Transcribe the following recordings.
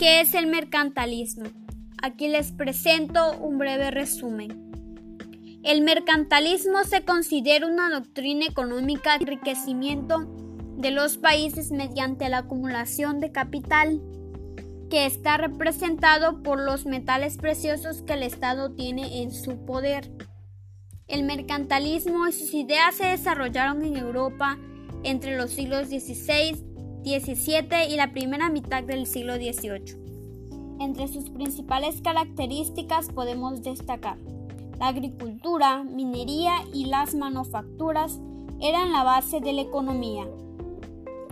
¿Qué es el mercantilismo? Aquí les presento un breve resumen. El mercantilismo se considera una doctrina económica de enriquecimiento de los países mediante la acumulación de capital que está representado por los metales preciosos que el Estado tiene en su poder. El mercantilismo y sus ideas se desarrollaron en Europa entre los siglos XVI, XVII y la primera mitad del siglo XVIII. Entre sus principales características podemos destacar la agricultura, minería y las manufacturas eran la base de la economía.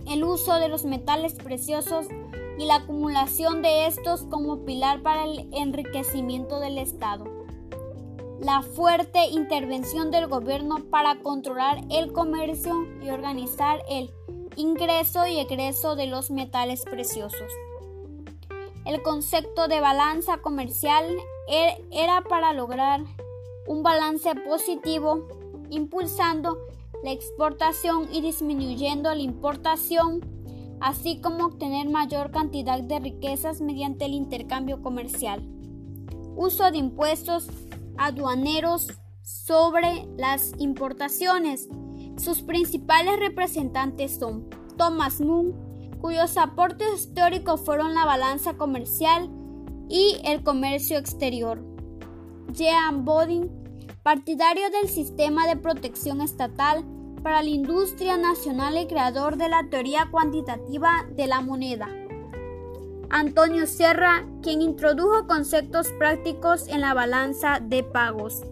El uso de los metales preciosos y la acumulación de estos como pilar para el enriquecimiento del Estado. La fuerte intervención del gobierno para controlar el comercio y organizar el ingreso y egreso de los metales preciosos. El concepto de balanza comercial er, era para lograr un balance positivo, impulsando la exportación y disminuyendo la importación, así como obtener mayor cantidad de riquezas mediante el intercambio comercial. Uso de impuestos aduaneros sobre las importaciones. Sus principales representantes son Thomas Moon, cuyos aportes históricos fueron la balanza comercial y el comercio exterior. Jean Bodin, partidario del sistema de protección estatal para la industria nacional y creador de la teoría cuantitativa de la moneda. Antonio Serra, quien introdujo conceptos prácticos en la balanza de pagos.